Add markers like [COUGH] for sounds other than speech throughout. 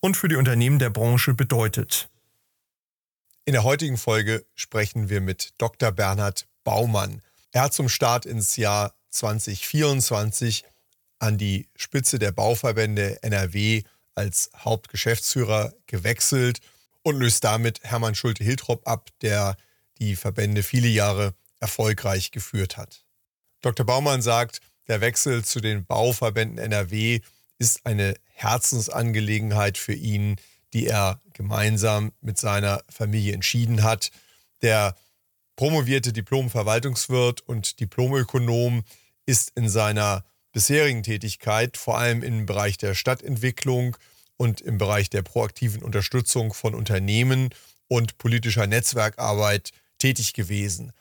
und für die Unternehmen der Branche bedeutet. In der heutigen Folge sprechen wir mit Dr. Bernhard Baumann. Er hat zum Start ins Jahr 2024 an die Spitze der Bauverbände NRW als Hauptgeschäftsführer gewechselt und löst damit Hermann Schulte-Hiltrop ab, der die Verbände viele Jahre erfolgreich geführt hat. Dr. Baumann sagt, der Wechsel zu den Bauverbänden NRW ist eine Herzensangelegenheit für ihn, die er gemeinsam mit seiner Familie entschieden hat. Der promovierte Diplom-Verwaltungswirt und Diplomökonom ist in seiner bisherigen Tätigkeit vor allem im Bereich der Stadtentwicklung und im Bereich der proaktiven Unterstützung von Unternehmen und politischer Netzwerkarbeit tätig gewesen.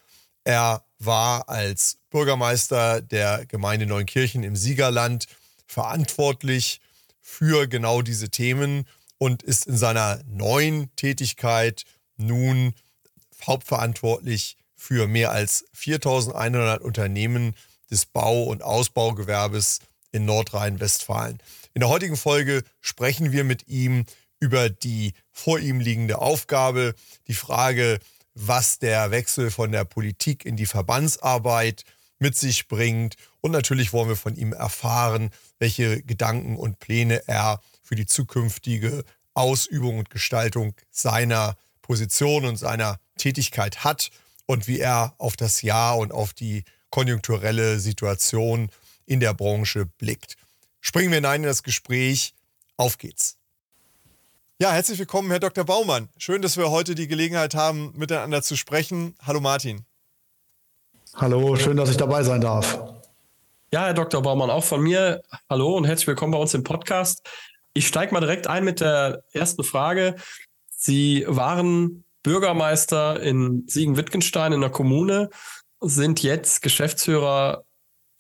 Er war als Bürgermeister der Gemeinde Neunkirchen im Siegerland verantwortlich für genau diese Themen und ist in seiner neuen Tätigkeit nun hauptverantwortlich für mehr als 4100 Unternehmen des Bau- und Ausbaugewerbes in Nordrhein-Westfalen. In der heutigen Folge sprechen wir mit ihm über die vor ihm liegende Aufgabe, die Frage, was der Wechsel von der Politik in die Verbandsarbeit mit sich bringt. Und natürlich wollen wir von ihm erfahren, welche Gedanken und Pläne er für die zukünftige Ausübung und Gestaltung seiner Position und seiner Tätigkeit hat und wie er auf das Jahr und auf die konjunkturelle Situation in der Branche blickt. Springen wir hinein in das Gespräch. Auf geht's. Ja, herzlich willkommen, Herr Dr. Baumann. Schön, dass wir heute die Gelegenheit haben, miteinander zu sprechen. Hallo Martin. Hallo, schön, dass ich dabei sein darf. Ja, Herr Dr. Baumann, auch von mir. Hallo und herzlich willkommen bei uns im Podcast. Ich steige mal direkt ein mit der ersten Frage. Sie waren Bürgermeister in Siegen-Wittgenstein in der Kommune, sind jetzt Geschäftsführer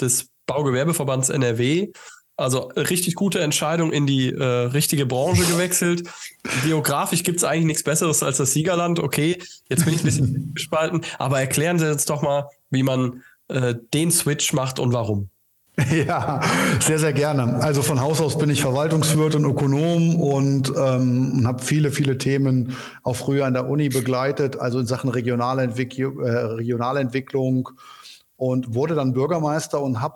des Baugewerbeverbands NRW. Also richtig gute Entscheidung in die äh, richtige Branche gewechselt. Geografisch gibt es eigentlich nichts Besseres als das Siegerland. Okay, jetzt bin ich ein bisschen [LAUGHS] gespalten, aber erklären Sie uns doch mal, wie man äh, den Switch macht und warum. [LAUGHS] Ja, sehr, sehr gerne. Also von Haus aus bin ich Verwaltungswirt und Ökonom und ähm, habe viele, viele Themen auch früher an der Uni begleitet, also in Sachen regionale, äh, regionale und wurde dann Bürgermeister und habe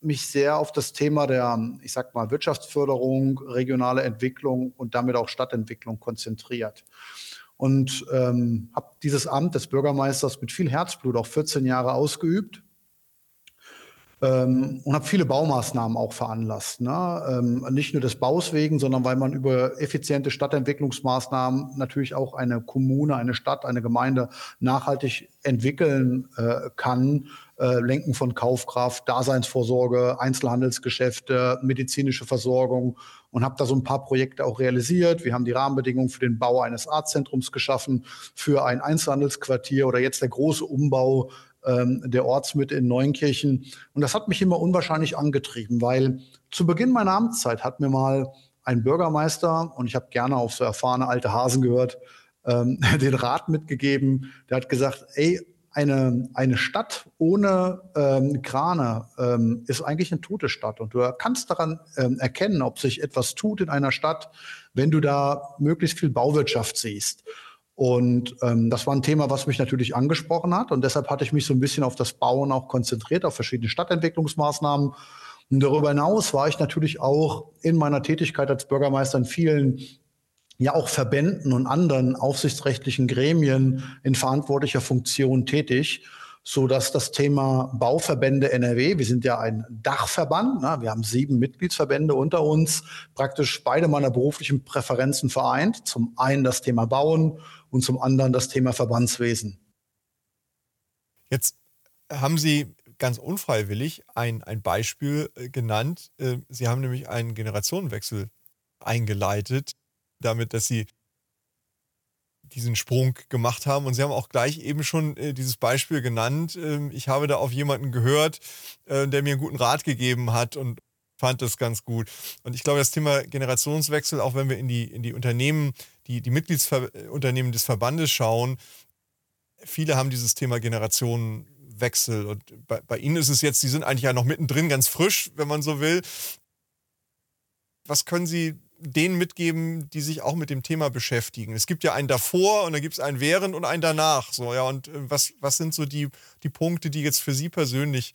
mich sehr auf das Thema der, ich sag mal, Wirtschaftsförderung, regionale Entwicklung und damit auch Stadtentwicklung konzentriert und ähm, habe dieses Amt des Bürgermeisters mit viel Herzblut auch 14 Jahre ausgeübt ähm, und habe viele Baumaßnahmen auch veranlasst. Ne? Ähm, nicht nur des Baus wegen, sondern weil man über effiziente Stadtentwicklungsmaßnahmen natürlich auch eine Kommune, eine Stadt, eine Gemeinde nachhaltig entwickeln äh, kann. Äh, Lenken von Kaufkraft, Daseinsvorsorge, Einzelhandelsgeschäfte, medizinische Versorgung und habe da so ein paar Projekte auch realisiert. Wir haben die Rahmenbedingungen für den Bau eines Arztzentrums geschaffen, für ein Einzelhandelsquartier oder jetzt der große Umbau ähm, der Ortsmitte in Neunkirchen. Und das hat mich immer unwahrscheinlich angetrieben, weil zu Beginn meiner Amtszeit hat mir mal ein Bürgermeister, und ich habe gerne auf so erfahrene alte Hasen gehört, ähm, [LAUGHS] den Rat mitgegeben. Der hat gesagt, ey, eine, eine Stadt ohne ähm, Krane ähm, ist eigentlich eine tote Stadt. Und du kannst daran ähm, erkennen, ob sich etwas tut in einer Stadt, wenn du da möglichst viel Bauwirtschaft siehst. Und ähm, das war ein Thema, was mich natürlich angesprochen hat. Und deshalb hatte ich mich so ein bisschen auf das Bauen auch konzentriert, auf verschiedene Stadtentwicklungsmaßnahmen. Und darüber hinaus war ich natürlich auch in meiner Tätigkeit als Bürgermeister in vielen ja auch Verbänden und anderen aufsichtsrechtlichen Gremien in verantwortlicher Funktion tätig, so dass das Thema Bauverbände NRW, wir sind ja ein Dachverband, ne, wir haben sieben Mitgliedsverbände unter uns, praktisch beide meiner beruflichen Präferenzen vereint. Zum einen das Thema Bauen und zum anderen das Thema Verbandswesen. Jetzt haben Sie ganz unfreiwillig ein, ein Beispiel äh, genannt. Äh, Sie haben nämlich einen Generationenwechsel eingeleitet. damit, dass Sie diesen Sprung gemacht haben. Und Sie haben auch gleich eben schon äh, dieses Beispiel genannt. Ähm, ich habe da auf jemanden gehört, äh, der mir einen guten Rat gegeben hat und fand das ganz gut. Und ich glaube, das Thema Generationswechsel, auch wenn wir in die, in die Unternehmen, die, die Mitgliedsunternehmen des Verbandes schauen, viele haben dieses Thema Generationenwechsel. Und bei, bei Ihnen ist es jetzt, Sie sind eigentlich ja noch mittendrin, ganz frisch, wenn man so will. Was können Sie denen mitgeben, die sich auch mit dem Thema beschäftigen. Es gibt ja einen davor und dann gibt es einen während und einen danach. So, ja, und äh, was, was sind so die, die Punkte, die jetzt für Sie persönlich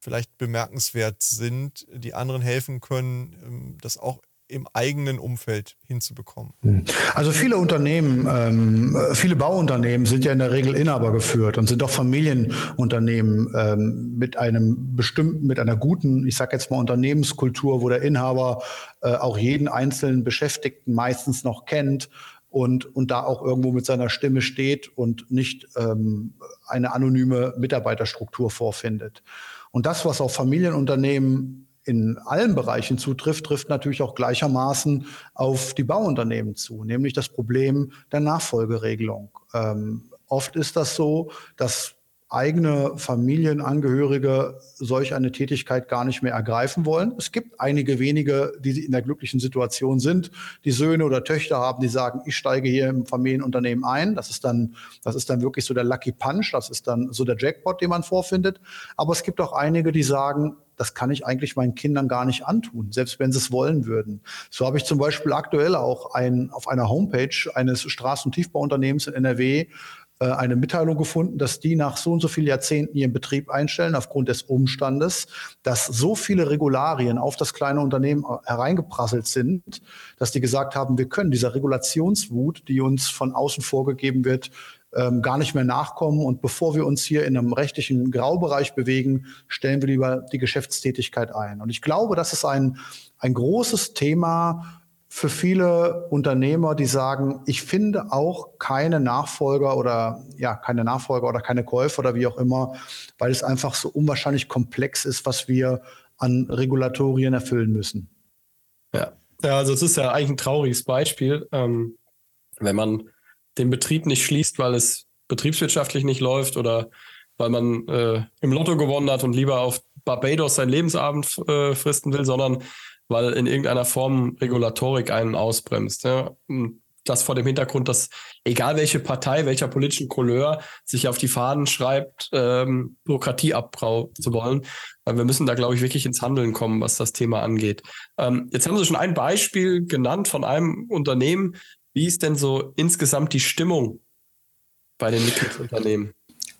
vielleicht bemerkenswert sind, die anderen helfen können, ähm, das auch im eigenen Umfeld hinzubekommen? Hm. Also viele Unternehmen, ähm, viele Bauunternehmen sind ja in der Regel Inhaber geführt und sind doch Familienunternehmen ähm, mit einem bestimmten, mit einer guten, ich sage jetzt mal Unternehmenskultur, wo der Inhaber äh, auch jeden einzelnen Beschäftigten meistens noch kennt und, und da auch irgendwo mit seiner Stimme steht und nicht ähm, eine anonyme Mitarbeiterstruktur vorfindet. Und das, was auf Familienunternehmen in allen Bereichen zutrifft, trifft natürlich auch gleichermaßen auf die Bauunternehmen zu, nämlich das Problem der Nachfolgeregelung. Ähm, oft ist das so, dass eigene Familienangehörige solch eine Tätigkeit gar nicht mehr ergreifen wollen. Es gibt einige wenige, die in der glücklichen Situation sind, die Söhne oder Töchter haben, die sagen, ich steige hier im Familienunternehmen ein. Das ist dann, das ist dann wirklich so der Lucky Punch. Das ist dann so der Jackpot, den man vorfindet. Aber es gibt auch einige, die sagen, das kann ich eigentlich meinen Kindern gar nicht antun, selbst wenn sie es wollen würden. So habe ich zum Beispiel aktuell auch ein, auf einer Homepage eines Straßen- und Tiefbauunternehmens in NRW eine Mitteilung gefunden, dass die nach so und so vielen Jahrzehnten ihren Betrieb einstellen, aufgrund des Umstandes, dass so viele Regularien auf das kleine Unternehmen hereingeprasselt sind, dass die gesagt haben, wir können dieser Regulationswut, die uns von außen vorgegeben wird, ähm, gar nicht mehr nachkommen. Und bevor wir uns hier in einem rechtlichen Graubereich bewegen, stellen wir lieber die Geschäftstätigkeit ein. Und ich glaube, das ist ein, ein großes Thema für viele Unternehmer, die sagen, ich finde auch keine Nachfolger oder ja, keine Nachfolger oder keine Käufer oder wie auch immer, weil es einfach so unwahrscheinlich komplex ist, was wir an Regulatorien erfüllen müssen. Ja, ja also es ist ja eigentlich ein trauriges Beispiel, ähm, wenn man den Betrieb nicht schließt, weil es betriebswirtschaftlich nicht läuft oder weil man äh, im Lotto gewonnen hat und lieber auf Barbados seinen Lebensabend äh, fristen will, sondern weil in irgendeiner Form Regulatorik einen ausbremst. Ja? Das vor dem Hintergrund, dass egal welche Partei, welcher politischen Couleur sich auf die Fahnen schreibt, ähm, Bürokratie abbrau zu wollen. Wir müssen da, glaube ich, wirklich ins Handeln kommen, was das Thema angeht. Ähm, jetzt haben Sie schon ein Beispiel genannt von einem Unternehmen, wie ist denn so insgesamt die Stimmung bei den Mitgliedsunternehmen?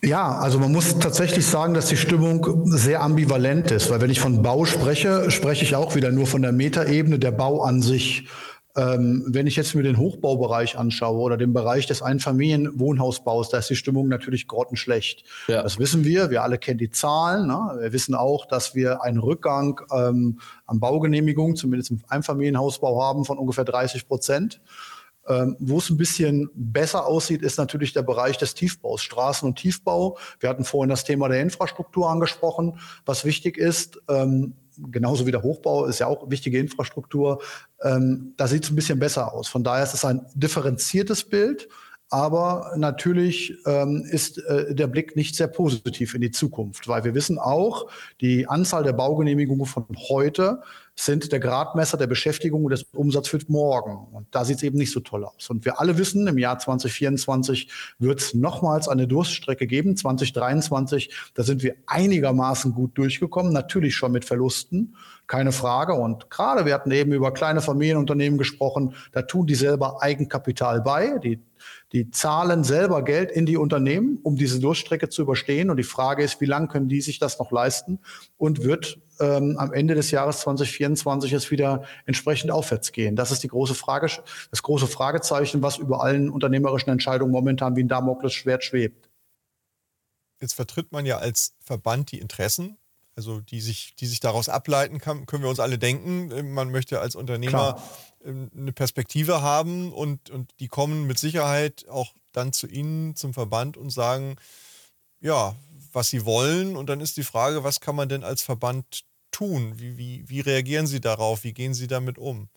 Ja, also man muss tatsächlich sagen, dass die Stimmung sehr ambivalent ist, weil wenn ich von Bau spreche, spreche ich auch wieder nur von der Metaebene der Bau an sich. Ähm, wenn ich jetzt mir den Hochbaubereich anschaue oder den Bereich des Einfamilienwohnhausbaus, da ist die Stimmung natürlich grottenschlecht. Ja. Das wissen wir, wir alle kennen die Zahlen. Ne? Wir wissen auch, dass wir einen Rückgang ähm, an Baugenehmigungen, zumindest im Einfamilienhausbau haben, von ungefähr 30 Prozent. Ähm, wo es ein bisschen besser aussieht, ist natürlich der Bereich des Tiefbaus, Straßen- und Tiefbau. Wir hatten vorhin das Thema der Infrastruktur angesprochen. Was wichtig ist, ähm, genauso wie der Hochbau ist ja auch wichtige Infrastruktur, ähm, da sieht es ein bisschen besser aus. Von daher ist es ein differenziertes Bild. Aber natürlich ähm, ist äh, der Blick nicht sehr positiv in die Zukunft, weil wir wissen auch, die Anzahl der Baugenehmigungen von heute sind der Gradmesser der Beschäftigung und des Umsatzes für morgen. Und da sieht es eben nicht so toll aus. Und wir alle wissen, im Jahr 2024 wird es nochmals eine Durststrecke geben. 2023, da sind wir einigermaßen gut durchgekommen, natürlich schon mit Verlusten, keine Frage. Und gerade, wir hatten eben über kleine Familienunternehmen gesprochen, da tun die selber Eigenkapital bei. Die die zahlen selber Geld in die Unternehmen, um diese Durststrecke zu überstehen. Und die Frage ist, wie lange können die sich das noch leisten? Und wird ähm, am Ende des Jahres 2024 es wieder entsprechend aufwärts gehen? Das ist die große Frage, das große Fragezeichen, was über allen unternehmerischen Entscheidungen momentan wie ein Damoklesschwert schwebt. Jetzt vertritt man ja als Verband die Interessen also die sich, die sich daraus ableiten kann, können wir uns alle denken. Man möchte als Unternehmer Klar. Ähm, eine Perspektive haben und, und die kommen mit Sicherheit auch dann zu Ihnen, zum Verband und sagen, ja, was sie wollen. Und dann ist die Frage, was kann man denn als Verband tun? Wie, wie, wie reagieren Sie darauf? Wie gehen Sie damit um?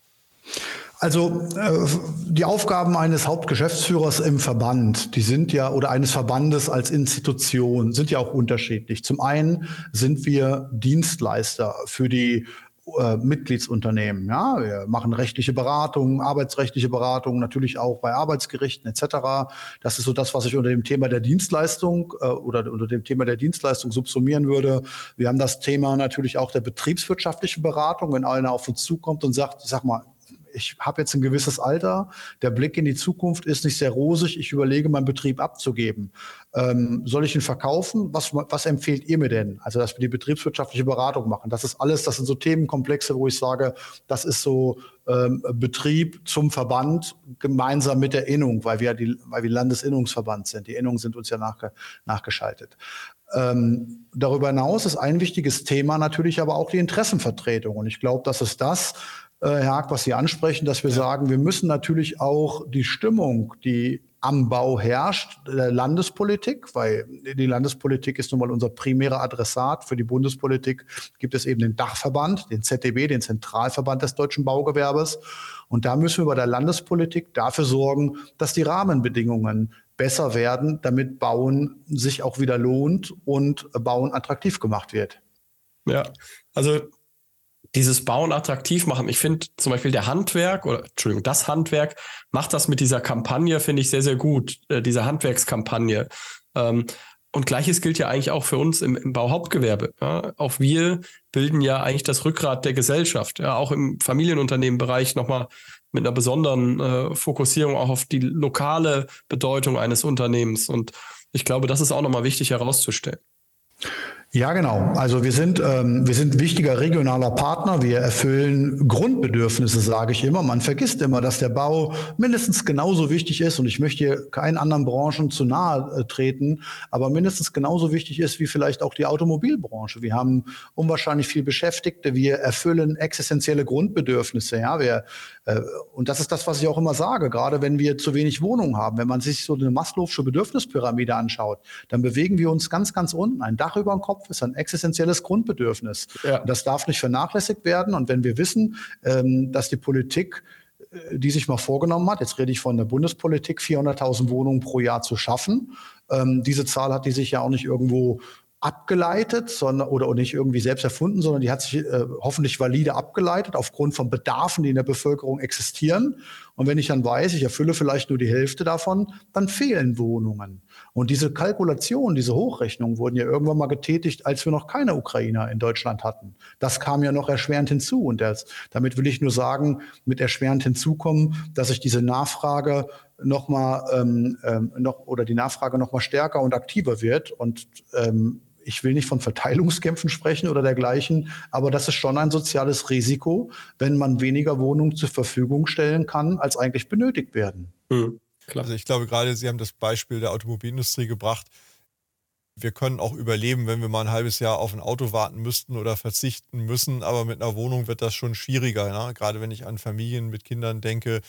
Also äh, die Aufgaben eines Hauptgeschäftsführers im Verband, die sind ja, oder eines Verbandes als Institution, sind ja auch unterschiedlich. Zum einen sind wir Dienstleister für die äh, Mitgliedsunternehmen. Ja, wir machen rechtliche Beratungen, arbeitsrechtliche Beratungen, natürlich auch bei Arbeitsgerichten etc. Das ist so das, was ich unter dem Thema der Dienstleistung äh, oder unter dem Thema der Dienstleistung subsumieren würde. Wir haben das Thema natürlich auch der betriebswirtschaftlichen Beratung, wenn einer auf uns zukommt und sagt, sag mal, ich habe jetzt ein gewisses Alter, der Blick in die Zukunft ist nicht sehr rosig, ich überlege, meinen Betrieb abzugeben. Ähm, soll ich ihn verkaufen? Was, was empfehlt ihr mir denn? Also, dass wir die betriebswirtschaftliche Beratung machen. Das ist alles, das sind so Themenkomplexe, wo ich sage, das ist so ähm, Betrieb zum Verband gemeinsam mit der Innung, weil wir, die, weil wir Landesinnungsverband sind. Die Innungen sind uns ja nachge, nachgeschaltet. Ähm, darüber hinaus ist ein wichtiges Thema natürlich aber auch die Interessenvertretung. Und ich glaube, das ist das, Herr Haag, was Sie ansprechen, dass wir sagen, wir müssen natürlich auch die Stimmung, die am Bau herrscht, der Landespolitik, weil die Landespolitik ist nun mal unser primärer Adressat. Für die Bundespolitik gibt es eben den Dachverband, den ZDB, den Zentralverband des deutschen Baugewerbes. Und da müssen wir bei der Landespolitik dafür sorgen, dass die Rahmenbedingungen besser werden, damit Bauen sich auch wieder lohnt und Bauen attraktiv gemacht wird. Ja, also dieses Bauen attraktiv machen. Ich finde zum Beispiel der Handwerk oder Entschuldigung, das Handwerk macht das mit dieser Kampagne, finde ich sehr, sehr gut, äh, diese Handwerkskampagne. Ähm, und gleiches gilt ja eigentlich auch für uns im, im Bauhauptgewerbe. Ja. Auch wir bilden ja eigentlich das Rückgrat der Gesellschaft. Ja. Auch im Familienunternehmenbereich nochmal mit einer besonderen äh, Fokussierung auch auf die lokale Bedeutung eines Unternehmens. Und ich glaube, das ist auch nochmal wichtig herauszustellen. Ja, genau. Also wir sind, ähm, wir sind wichtiger regionaler Partner. Wir erfüllen Grundbedürfnisse, sage ich immer. Man vergisst immer, dass der Bau mindestens genauso wichtig ist. Und ich möchte hier keinen anderen Branchen zu nahe äh, treten, aber mindestens genauso wichtig ist wie vielleicht auch die Automobilbranche. Wir haben unwahrscheinlich viel Beschäftigte. Wir erfüllen existenzielle Grundbedürfnisse. Ja, wir, und das ist das, was ich auch immer sage. Gerade wenn wir zu wenig Wohnungen haben, wenn man sich so eine Maslow'sche Bedürfnispyramide anschaut, dann bewegen wir uns ganz, ganz unten. Ein Dach über dem Kopf Kopf ist ein existenzielles Grundbedürfnis. Ja. Das darf nicht vernachlässigt werden. Und wenn wir wissen, ähm, dass die Politik äh, die sich mal vorgenommen hat, jetzt rede ich von der Bundespolitik, 400.000 Wohnungen pro Jahr zu schaffen. Ähm, diese Zahl hat die sich ja auch nicht irgendwo abgeleitet, sondern oder nicht irgendwie selbst erfunden, sondern die hat sich äh, hoffentlich valide abgeleitet aufgrund von Bedarfen, die in der Bevölkerung existieren. Und wenn ich dann weiß, ich erfülle vielleicht nur die Hälfte davon, dann fehlen Wohnungen. Und diese Kalkulation, diese Hochrechnungen wurden ja irgendwann mal getätigt, als wir noch keine Ukrainer in Deutschland hatten. Das kam ja noch erschwerend hinzu. Und das, damit will ich nur sagen, mit erschwerend hinzukommen, dass sich diese Nachfrage noch mal ähm, ähm, noch oder die Nachfrage noch mal stärker und aktiver wird und ähm, ich will nicht von Verteilungskämpfen sprechen oder dergleichen, aber das ist schon ein soziales Risiko, wenn man weniger Wohnungen zur Verfügung stellen kann, als eigentlich benötigt werden. Mhm. Also ich glaube gerade, Sie haben das Beispiel der Automobilindustrie gebracht. Wir können auch überleben, wenn wir mal ein halbes Jahr auf ein Auto warten müssten oder verzichten müssen, aber mit einer Wohnung wird das schon schwieriger, ne? gerade wenn ich an Familien mit Kindern denke.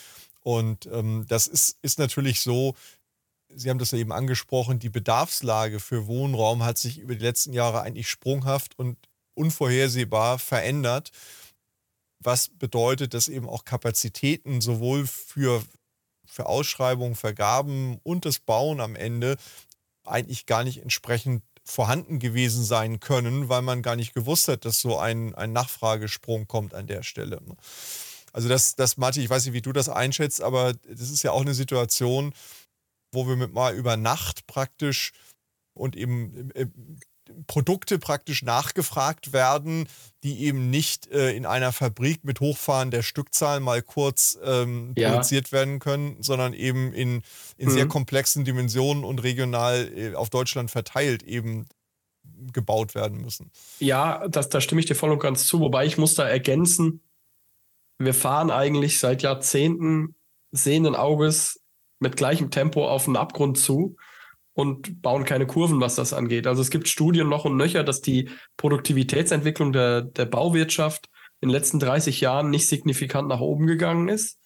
Und ähm, das ist, ist natürlich so, Sie haben das ja eben angesprochen, die Bedarfslage für Wohnraum hat sich über die letzten Jahre eigentlich sprunghaft und unvorhersehbar verändert. Was bedeutet, dass eben auch Kapazitäten sowohl für, für Ausschreibungen, Vergaben und das Bauen am Ende eigentlich gar nicht entsprechend vorhanden gewesen sein können, weil man gar nicht gewusst hat, dass so ein, ein Nachfragesprung kommt an der Stelle. Also das, das, Martin, ich weiß nicht, wie du das einschätzt, aber das ist ja auch eine Situation, wo wir mit mal über Nacht praktisch und eben äh, Produkte praktisch nachgefragt werden, die eben nicht äh, in einer Fabrik mit Hochfahren der Stückzahl mal kurz ähm, ja. produziert werden können, sondern eben in, in mhm. sehr komplexen Dimensionen und regional äh, auf Deutschland verteilt eben gebaut werden müssen. Ja, das, da stimme ich dir voll und ganz zu, wobei ich muss da ergänzen, wir fahren eigentlich seit Jahrzehnten sehenden Auges mit gleichem Tempo auf einen Abgrund zu und bauen keine Kurven, was das angeht. Also es gibt Studien noch und nöcher, dass die Produktivitätsentwicklung der, der Bauwirtschaft in den letzten 30 Jahren nicht signifikant nach oben gegangen ist.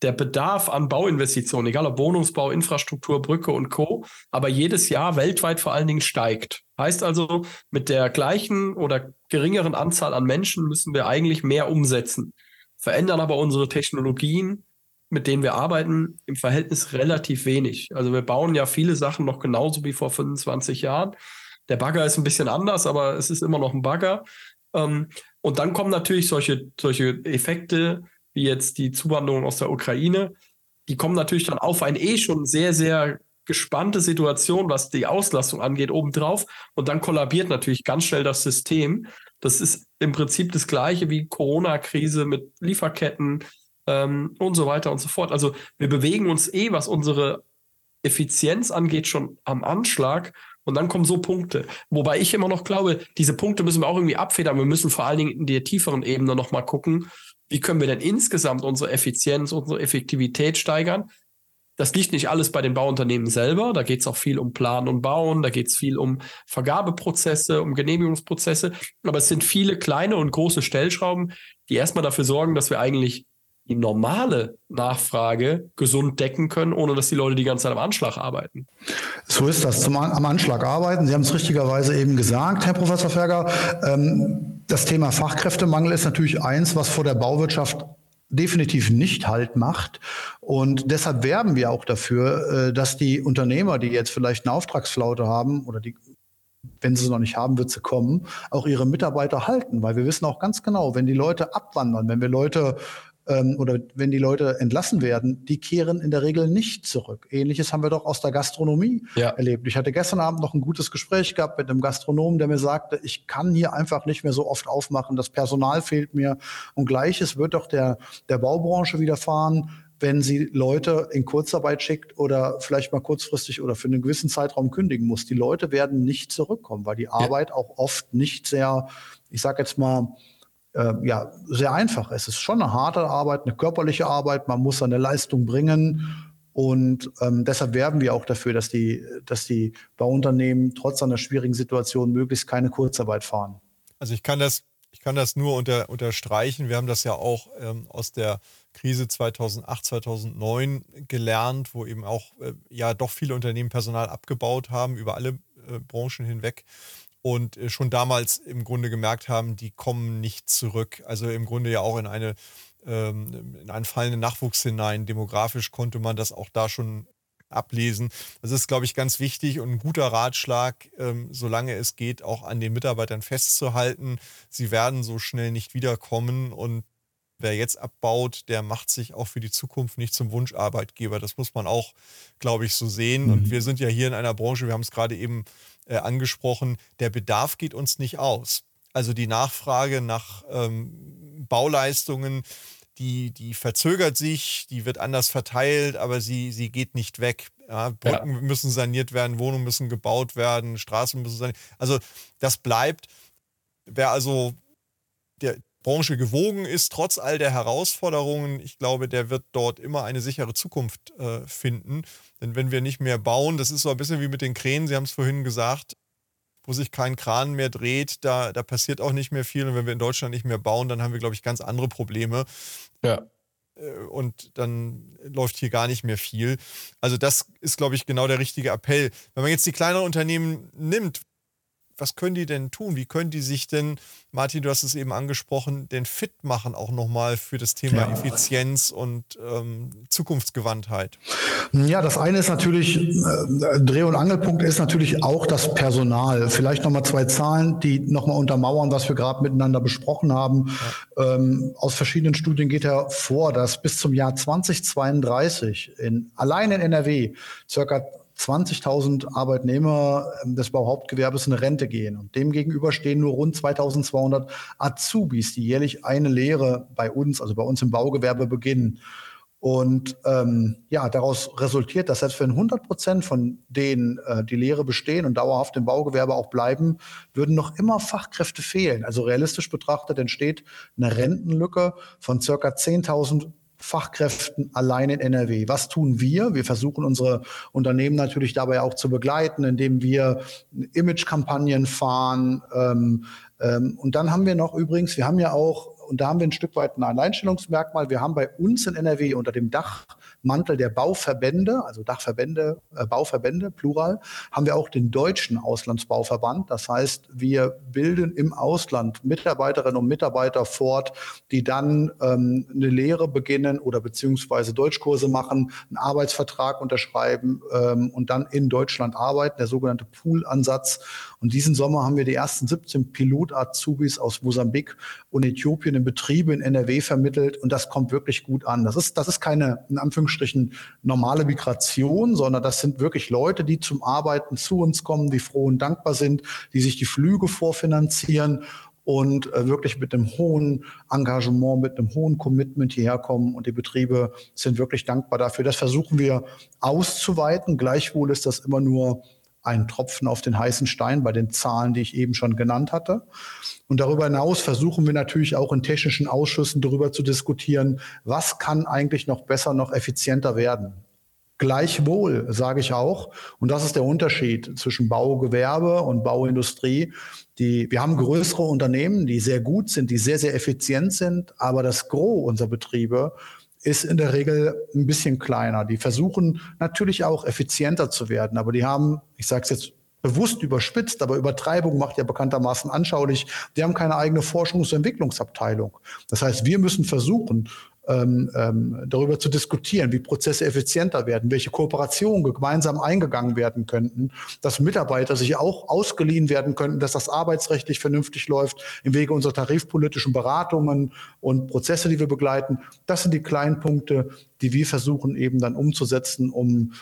Der Bedarf an Bauinvestitionen, egal ob Wohnungsbau, Infrastruktur, Brücke und Co., aber jedes Jahr weltweit vor allen Dingen steigt. Heißt also, mit der gleichen oder geringeren Anzahl an Menschen müssen wir eigentlich mehr umsetzen. verändern aber unsere Technologien, mit denen wir arbeiten, im Verhältnis relativ wenig. Also wir bauen ja viele Sachen noch genauso wie vor 25 Jahren. Der Bagger ist ein bisschen anders, aber es ist immer noch ein Bagger. Ähm, und dann kommen natürlich solche, solche Effekte, wie jetzt die Zuwanderung aus der Ukraine, die kommen natürlich dann auf ein eh schon sehr, sehr gespannte Situation, was die Auslastung angeht, obendrauf. Und dann kollabiert natürlich ganz schnell das System. Das ist im Prinzip das gleiche wie Corona-Krise mit Lieferketten ähm, und so weiter und so fort. Also wir bewegen uns eh, was unsere Effizienz angeht, schon am Anschlag. Und dann kommen so Punkte. Wobei ich immer noch glaube, diese Punkte müssen wir auch irgendwie abfedern. Wir müssen vor allen Dingen in der tieferen Ebene nochmal gucken, wie können wir denn insgesamt unsere Effizienz, unsere Effektivität steigern. Das liegt nicht alles bei den Bauunternehmen selber. Da geht es auch viel um Planen und Bauen, da geht es viel um Vergabeprozesse, um Genehmigungsprozesse. Aber es sind viele kleine und große Stellschrauben, die erstmal dafür sorgen, dass wir eigentlich die normale Nachfrage gesund decken können, ohne dass die Leute die ganze Zeit am Anschlag arbeiten. So ist das, zum, am Anschlag arbeiten. Sie haben es richtigerweise eben gesagt, Herr Professor Ferger. Ähm, das Thema Fachkräftemangel ist natürlich eins, was vor der Bauwirtschaft definitiv nicht Halt macht. Und deshalb werben wir auch dafür, äh, dass die Unternehmer, die jetzt vielleicht eine Auftragsflaute haben oder die wenn sie es noch nicht haben, wird sie kommen, auch ihre Mitarbeiter halten, weil wir wissen auch ganz genau, wenn die Leute abwandern, wenn wir Leute ähm, oder wenn die Leute entlassen werden, die kehren in der Regel nicht zurück. Ähnliches haben wir doch aus der Gastronomie ja. erlebt. Ich hatte gestern Abend noch ein gutes Gespräch gehabt mit einem Gastronomen, der mir sagte, ich kann hier einfach nicht mehr so oft aufmachen, das Personal fehlt mir. Und gleiches wird doch der, der Baubranche widerfahren wenn sie Leute in Kurzarbeit schickt oder vielleicht mal kurzfristig oder für einen gewissen Zeitraum kündigen muss. Die Leute werden nicht zurückkommen, weil die Arbeit ja. auch oft nicht sehr, ich sage jetzt mal, äh, ja, sehr einfach. Es ist schon eine harte Arbeit, eine körperliche Arbeit. Man muss eine Leistung bringen. Und ähm, deshalb werben wir auch dafür, dass die, dass die Bauunternehmen trotz einer schwierigen Situation möglichst keine Kurzarbeit fahren. Also ich kann das, ich kann das nur unter, unterstreichen. Wir haben das ja auch ähm, aus der Krise 2008, 2009 gelernt, wo eben auch äh, ja doch viele Unternehmen Personal abgebaut haben über alle äh, Branchen hinweg und äh, schon damals im Grunde gemerkt haben, die kommen nicht zurück. Also im Grunde ja auch in eine ähm, in einen fallenden Nachwuchs hinein. Demografisch konnte man das auch da schon ablesen. Das ist, glaube ich, ganz wichtig und ein guter Ratschlag, ähm, solange es geht, auch an den Mitarbeitern festzuhalten. Sie werden so schnell nicht wiederkommen und wer jetzt abbaut, der macht sich auch für die Zukunft nicht zum Wunscharbeitgeber. Das muss man auch, glaube ich, so sehen. Mhm. Und wir sind ja hier in einer Branche, wir haben es gerade eben äh, angesprochen, der Bedarf geht uns nicht aus. Also die Nachfrage nach ähm, Bauleistungen, die, die verzögert sich, die wird anders verteilt, aber sie, sie geht nicht weg. Ja, Brücken ja. müssen saniert werden, Wohnungen müssen gebaut werden, Straßen müssen saniert Also das bleibt. Wer also der Branche gewogen ist, trotz all der Herausforderungen, ich glaube, der wird dort immer eine sichere Zukunft äh, finden. Denn wenn wir nicht mehr bauen, das ist so ein bisschen wie mit den Kränen, Sie haben es vorhin gesagt, wo sich kein Kran mehr dreht, da, da passiert auch nicht mehr viel. Und wenn wir in Deutschland nicht mehr bauen, dann haben wir, glaube ich, ganz andere Probleme. Ja. Äh, und dann läuft hier gar nicht mehr viel. Also das ist, glaube ich, genau der richtige Appell. Wenn man jetzt die kleineren Unternehmen nimmt, was können die denn tun? Wie können die sich denn, Martin, du hast es eben angesprochen, denn fit machen auch nochmal für das Thema ja. Effizienz und ähm, Zukunftsgewandtheit? Ja, das eine ist natürlich, äh, Dreh- und Angelpunkt ist natürlich auch das Personal. Vielleicht nochmal zwei Zahlen, die nochmal untermauern, was wir gerade miteinander besprochen haben. Ja. Ähm, aus verschiedenen Studien geht hervor, dass bis zum Jahr 2032 in, allein in NRW circa 20.000 Arbeitnehmer ähm, des Bauhauptgewerbes in Rente gehen. Und demgegenüber stehen nur rund 2.200 Azubis, die jährlich eine Lehre bei uns, also bei uns im Baugewerbe beginnen. Und ähm, ja, daraus resultiert, dass selbst wenn 100 Prozent von denen äh, die Lehre bestehen und dauerhaft im Baugewerbe auch bleiben, würden noch immer Fachkräfte fehlen. Also realistisch betrachtet entsteht eine Rentenlücke von circa 10.000 Fachkräften allein in NRW. Was tun wir? Wir versuchen unsere Unternehmen natürlich dabei auch zu begleiten, indem wir Imagekampagnen fahren. Ähm, ähm, und dann haben wir noch übrigens, wir haben ja auch und da haben wir ein Stück weit ein Alleinstellungsmerkmal. Wir haben bei uns in NRW unter dem Dachmantel der Bauverbände, also Dachverbände, äh, Bauverbände, Plural, haben wir auch den deutschen Auslandsbauverband. Das heißt, wir bilden im Ausland Mitarbeiterinnen und Mitarbeiter fort, die dann ähm, eine Lehre beginnen oder beziehungsweise Deutschkurse machen, einen Arbeitsvertrag unterschreiben ähm, und dann in Deutschland arbeiten, der sogenannte Pool-Ansatz. Und diesen Sommer haben wir die ersten 17 Pilot-Azubis aus Mosambik und Äthiopien in Betriebe in NRW vermittelt und das kommt wirklich gut an. Das ist, das ist keine, in Anführungsstrichen, normale Migration, sondern das sind wirklich Leute, die zum Arbeiten zu uns kommen, die froh und dankbar sind, die sich die Flüge vorfinanzieren und äh, wirklich mit einem hohen Engagement, mit einem hohen Commitment hierher kommen. Und die Betriebe sind wirklich dankbar dafür. Das versuchen wir auszuweiten. Gleichwohl ist das immer nur ein Tropfen auf den heißen Stein bei den Zahlen, die ich eben schon genannt hatte. Und darüber hinaus versuchen wir natürlich auch in technischen Ausschüssen darüber zu diskutieren, was kann eigentlich noch besser, noch effizienter werden. Gleichwohl sage ich auch, und das ist der Unterschied zwischen Baugewerbe und Bauindustrie. Die, wir haben größere Unternehmen, die sehr gut sind, die sehr, sehr effizient sind, aber das Gros unserer Betriebe ist in der Regel ein bisschen kleiner. Die versuchen natürlich auch effizienter zu werden, aber die haben, ich sage es jetzt bewusst überspitzt, aber Übertreibung macht ja bekanntermaßen anschaulich. Die haben keine eigene Forschungs- und Entwicklungsabteilung. Das heißt, wir müssen versuchen, ähm, ähm, darüber zu diskutieren, wie Prozesse effizienter werden, welche Kooperationen gemeinsam eingegangen werden könnten, dass Mitarbeiter sich auch ausgeliehen werden könnten, dass das arbeitsrechtlich vernünftig läuft im Wege unserer tarifpolitischen Beratungen und Prozesse, die wir begleiten. Das sind die kleinen Punkte, die wir versuchen eben dann umzusetzen, um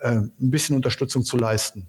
äh, ein bisschen Unterstützung zu leisten.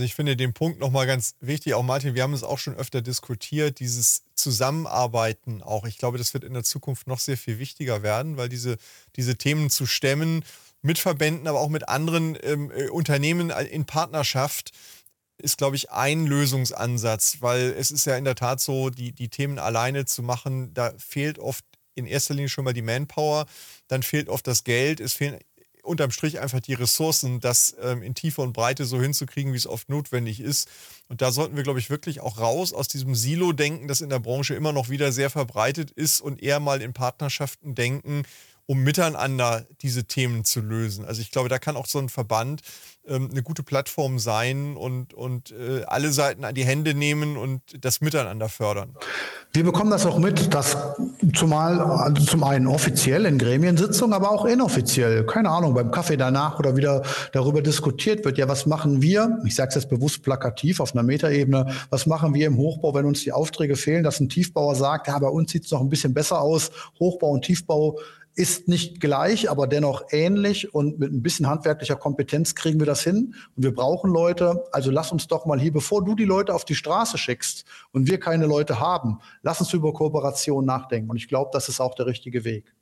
Also ich finde den Punkt nochmal ganz wichtig, auch Martin, wir haben es auch schon öfter diskutiert, dieses Zusammenarbeiten auch. Ich glaube, das wird in der Zukunft noch sehr viel wichtiger werden, weil diese, diese Themen zu stemmen mit Verbänden, aber auch mit anderen ähm, äh, Unternehmen in Partnerschaft, ist, glaube ich, ein Lösungsansatz, weil es ist ja in der Tat so, die, die Themen alleine zu machen, da fehlt oft in erster Linie schon mal die Manpower, dann fehlt oft das Geld, es fehlen unterm Strich einfach die Ressourcen, das ähm, in Tiefe und Breite so hinzukriegen, wie es oft notwendig ist. Und da sollten wir, glaube ich, wirklich auch raus aus diesem Silo-Denken, das in der Branche immer noch wieder sehr verbreitet ist und eher mal in Partnerschaften denken, um miteinander diese Themen zu lösen. Also ich glaube, da kann auch so ein Verband eine gute Plattform sein und, und äh, alle Seiten an die Hände nehmen und das Miteinander fördern. Wir bekommen das auch mit, dass zumal also zum einen offiziell in Gremiensitzungen, aber auch inoffiziell, keine Ahnung, beim Kaffee danach oder wieder darüber diskutiert wird, ja, was machen wir, ich sage es jetzt bewusst plakativ auf einer Metaebene, was machen wir im Hochbau, wenn uns die Aufträge fehlen, dass ein Tiefbauer sagt, ja, bei uns sieht es noch ein bisschen besser aus, Hochbau und Tiefbau ist nicht gleich, aber dennoch ähnlich und mit ein bisschen handwerklicher Kompetenz kriegen wir das hin. Und wir brauchen Leute. Also lass uns doch mal hier, bevor du die Leute auf die Straße schickst und wir keine Leute haben, lass uns über Kooperation nachdenken. Und ich glaube, das ist auch der richtige Weg.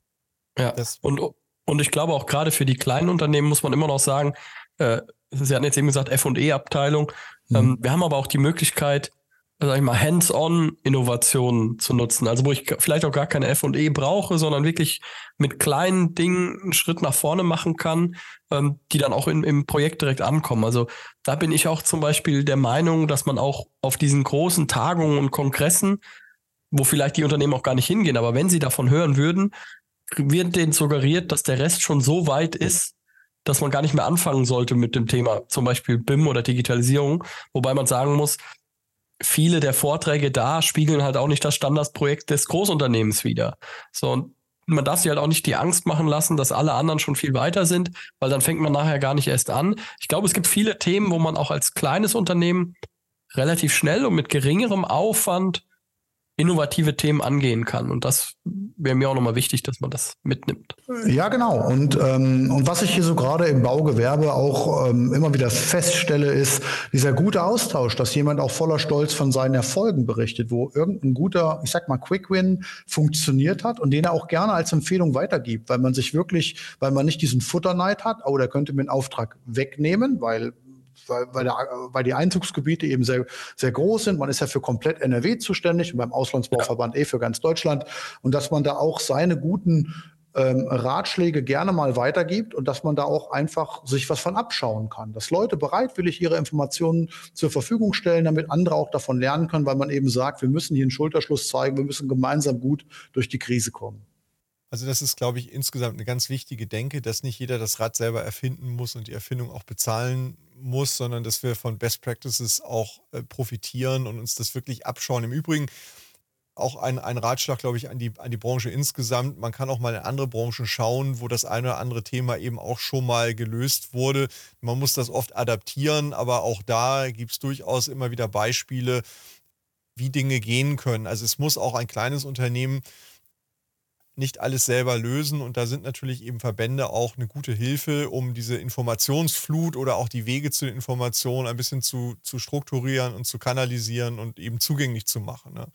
Ja, und, und ich glaube auch gerade für die kleinen Unternehmen muss man immer noch sagen, äh, Sie hatten jetzt eben gesagt F&E-Abteilung. Mhm. Ähm, wir haben aber auch die Möglichkeit, sag ich mal, Hands-on-Innovationen zu nutzen. Also wo ich vielleicht auch gar keine F&E brauche, sondern wirklich mit kleinen Dingen einen Schritt nach vorne machen kann, ähm, die dann auch in, im Projekt direkt ankommen. Also da bin ich auch zum Beispiel der Meinung, dass man auch auf diesen großen Tagungen und Kongressen wo vielleicht die Unternehmen auch gar nicht hingehen. Aber wenn sie davon hören würden, wird denen suggeriert, dass der Rest schon so weit ist, dass man gar nicht mehr anfangen sollte mit dem Thema, zum Beispiel BIM oder Digitalisierung. Wobei man sagen muss, viele der Vorträge da spiegeln halt auch nicht das Standardprojekt des Großunternehmens wider. So, und man darf sich halt auch nicht die Angst machen lassen, dass alle anderen schon viel weiter sind, weil dann fängt man nachher gar nicht erst an. Ich glaube, es gibt viele Themen, wo man auch als kleines Unternehmen relativ schnell und mit geringerem Aufwand innovative Themen angehen kann. Und das wäre mir auch nochmal wichtig, dass man das mitnimmt. Ja, genau. Und, ähm, und was ich hier so gerade im Baugewerbe auch ähm, immer wieder feststelle, ist dieser gute Austausch, dass jemand auch voller Stolz von seinen Erfolgen berichtet, wo irgendein guter, ich sag mal, Quick-Win funktioniert hat und den er auch gerne als Empfehlung weitergibt, weil man sich wirklich, weil man nicht diesen Futterneid hat, oh, der könnte mir einen Auftrag wegnehmen, weil weil, weil, der, weil die Einzugsgebiete eben sehr, sehr groß sind. Man ist ja für komplett NRW zuständig und beim Auslandsbauverband ja. eh für ganz Deutschland. Und dass man da auch seine guten ähm, Ratschläge gerne mal weitergibt und dass man da auch einfach sich was von abschauen kann. Dass Leute bereitwillig ihre Informationen zur Verfügung stellen, damit andere auch davon lernen können, weil man eben sagt, wir müssen hier einen Schulterschluss zeigen, wir müssen gemeinsam gut durch die Krise kommen. Also das ist, glaube ich, insgesamt eine ganz wichtige Denke, dass nicht jeder das Rad selber erfinden muss und die Erfindung auch bezahlen muss, sondern dass wir von Best Practices auch äh, profitieren und uns das wirklich abschauen. Im Übrigen auch ein, ein Ratschlag, glaube ich, an die, an die Branche insgesamt. Man kann auch mal in andere Branchen schauen, wo das eine oder andere Thema eben auch schon mal gelöst wurde. Man muss das oft adaptieren, aber auch da gibt es durchaus immer wieder Beispiele, wie Dinge gehen können. Also es muss auch ein kleines Unternehmen nicht alles selber lösen. Und da sind natürlich eben Verbände auch eine gute Hilfe, um diese Informationsflut oder auch die Wege zu den Informationen ein bisschen zu, zu strukturieren und zu kanalisieren und eben zugänglich zu machen. Ne?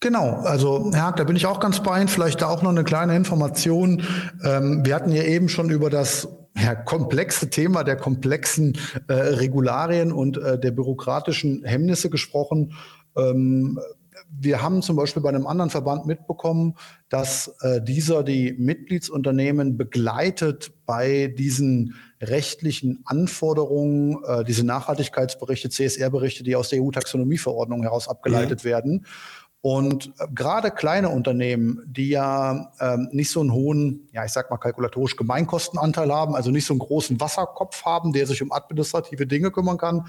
Genau, also Hack, da bin ich auch ganz bei Ihnen. Vielleicht da auch noch eine kleine Information. Ähm, wir hatten ja eben schon über das ja, komplexe Thema der komplexen äh, Regularien und äh, der bürokratischen Hemmnisse gesprochen. Ähm, wir haben zum Beispiel bei einem anderen Verband mitbekommen, dass äh, dieser die Mitgliedsunternehmen begleitet bei diesen rechtlichen Anforderungen, äh, diese Nachhaltigkeitsberichte, CSR-Berichte, die aus der EU-Taxonomieverordnung heraus abgeleitet ja. werden. Und äh, gerade kleine Unternehmen, die ja ähm, nicht so einen hohen, ja, ich sag mal kalkulatorisch Gemeinkostenanteil haben, also nicht so einen großen Wasserkopf haben, der sich um administrative Dinge kümmern kann,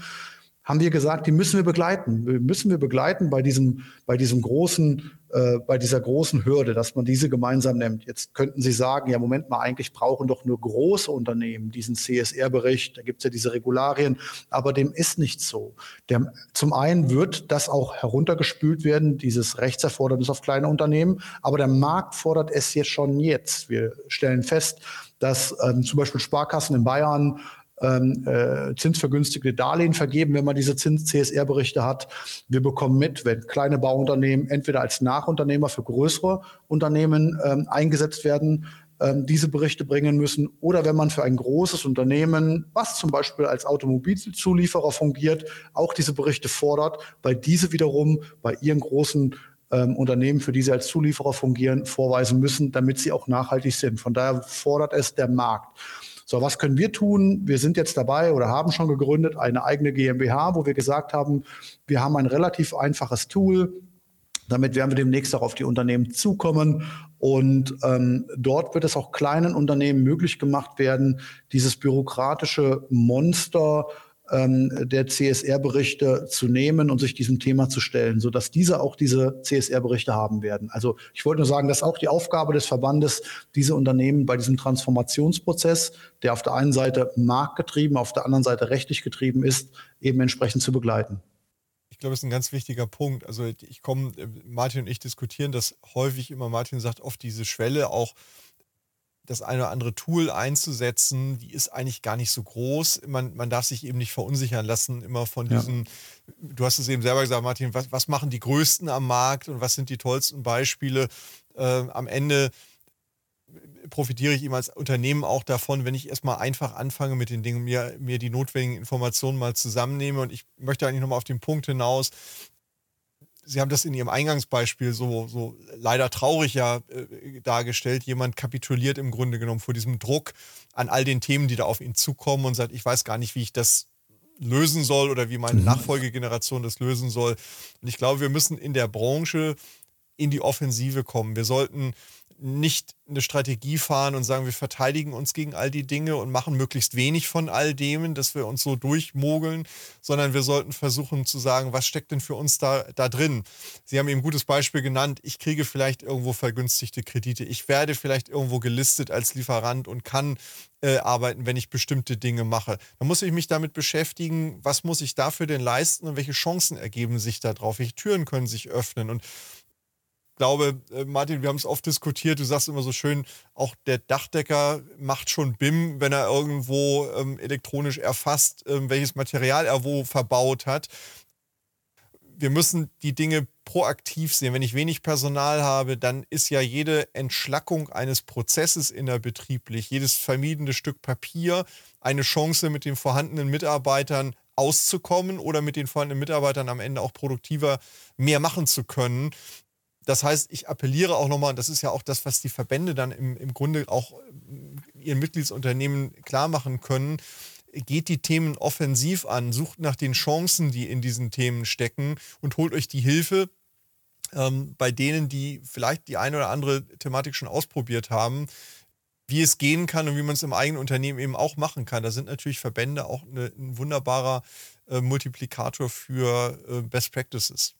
haben wir gesagt, die müssen wir begleiten. Wir müssen wir begleiten bei diesem, bei diesem großen, äh, bei dieser großen Hürde, dass man diese gemeinsam nimmt. Jetzt könnten Sie sagen, ja, Moment mal, eigentlich brauchen doch nur große Unternehmen diesen CSR-Bericht. Da gibt es ja diese Regularien, aber dem ist nicht so. Der, zum einen wird das auch heruntergespült werden, dieses Rechtserfordernis auf kleine Unternehmen, aber der Markt fordert es jetzt schon jetzt. Wir stellen fest, dass ähm, zum Beispiel Sparkassen in Bayern ähm, äh, zinsvergünstigte Darlehen vergeben, wenn man diese Zins-CSR-Berichte hat. Wir bekommen mit, wenn kleine Bauunternehmen entweder als Nachunternehmer für größere Unternehmen ähm, eingesetzt werden, ähm, diese Berichte bringen müssen oder wenn man für ein großes Unternehmen, was zum Beispiel als Automobilzulieferer fungiert, auch diese Berichte fordert, weil diese wiederum bei ihren großen ähm, Unternehmen, für die sie als Zulieferer fungieren, vorweisen müssen, damit sie auch nachhaltig sind. Von daher fordert es der Markt. So, was können wir tun? Wir sind jetzt dabei oder haben schon gegründet eine eigene GmbH, wo wir gesagt haben, wir haben ein relativ einfaches Tool. Damit werden wir demnächst auch auf die Unternehmen zukommen. Und ähm, dort wird es auch kleinen Unternehmen möglich gemacht werden, dieses bürokratische Monster ähm, der CSR-Berichte zu nehmen und sich diesem Thema zu stellen, sodass diese auch diese CSR-Berichte haben werden. Also ich wollte nur sagen, dass auch die Aufgabe des Verbandes, diese Unternehmen bei diesem Transformationsprozess, der auf der einen Seite marktgetrieben, auf der anderen Seite rechtlich getrieben ist, eben entsprechend zu begleiten. Ich glaube, das ist ein ganz wichtiger Punkt. Also ich komme, Martin und ich diskutieren das häufig immer. Martin sagt oft diese Schwelle auch das eine oder andere Tool einzusetzen, die ist eigentlich gar nicht so groß. Man, man darf sich eben nicht verunsichern lassen, immer von diesen, ja. du hast es eben selber gesagt, Martin, was, was machen die Größten am Markt und was sind die tollsten Beispiele? Äh, am Ende profitiere ich eben als Unternehmen auch davon, wenn ich erstmal einfach anfange mit den Dingen, mir, mir die notwendigen Informationen mal zusammennehme. Und ich möchte eigentlich nochmal auf den Punkt hinaus, Sie haben das in Ihrem Eingangsbeispiel so, so leider traurig ja äh, dargestellt. Jemand kapituliert im Grunde genommen vor diesem Druck an all den Themen, die da auf ihn zukommen und sagt, ich weiß gar nicht, wie ich das lösen soll oder wie meine mhm. Nachfolgegeneration das lösen soll. Und ich glaube, wir müssen in der Branche in die Offensive kommen. Wir sollten nicht eine Strategie fahren und sagen, wir verteidigen uns gegen all die Dinge und machen möglichst wenig von all dem, dass wir uns so durchmogeln, sondern wir sollten versuchen zu sagen, was steckt denn für uns da, da drin? Sie haben eben ein gutes Beispiel genannt, ich kriege vielleicht irgendwo vergünstigte Kredite, ich werde vielleicht irgendwo gelistet als Lieferant und kann äh, arbeiten, wenn ich bestimmte Dinge mache. Dann muss ich mich damit beschäftigen, was muss ich dafür denn leisten und welche Chancen ergeben sich da drauf, welche Türen können sich öffnen und glaube, äh, Martin, wir haben es oft diskutiert, du sagst immer so schön, auch der Dachdecker macht schon BIM, wenn er irgendwo ähm, elektronisch erfasst, ähm, welches Material er wo verbaut hat. Wir müssen die Dinge proaktiv sehen. Wenn ich wenig Personal habe, dann ist ja jede Entschlackung eines Prozesses innerbetrieblich, jedes vermiedene Stück Papier eine Chance, mit den vorhandenen Mitarbeitern auszukommen oder mit den vorhandenen Mitarbeitern am Ende auch produktiver mehr machen zu können das heißt, ich appelliere auch nochmal, und das ist ja auch das, was die Verbände dann im, im Grunde auch äh, ihren Mitgliedsunternehmen klar machen können, geht die Themen offensiv an, sucht nach den Chancen, die in diesen Themen stecken und holt euch die Hilfe ähm, bei denen, die vielleicht die eine oder andere Thematik schon ausprobiert haben, wie es gehen kann und wie man es im eigenen Unternehmen eben auch machen kann. Da sind natürlich Verbände auch eine, ein wunderbarer äh, Multiplikator für äh, Best Practices.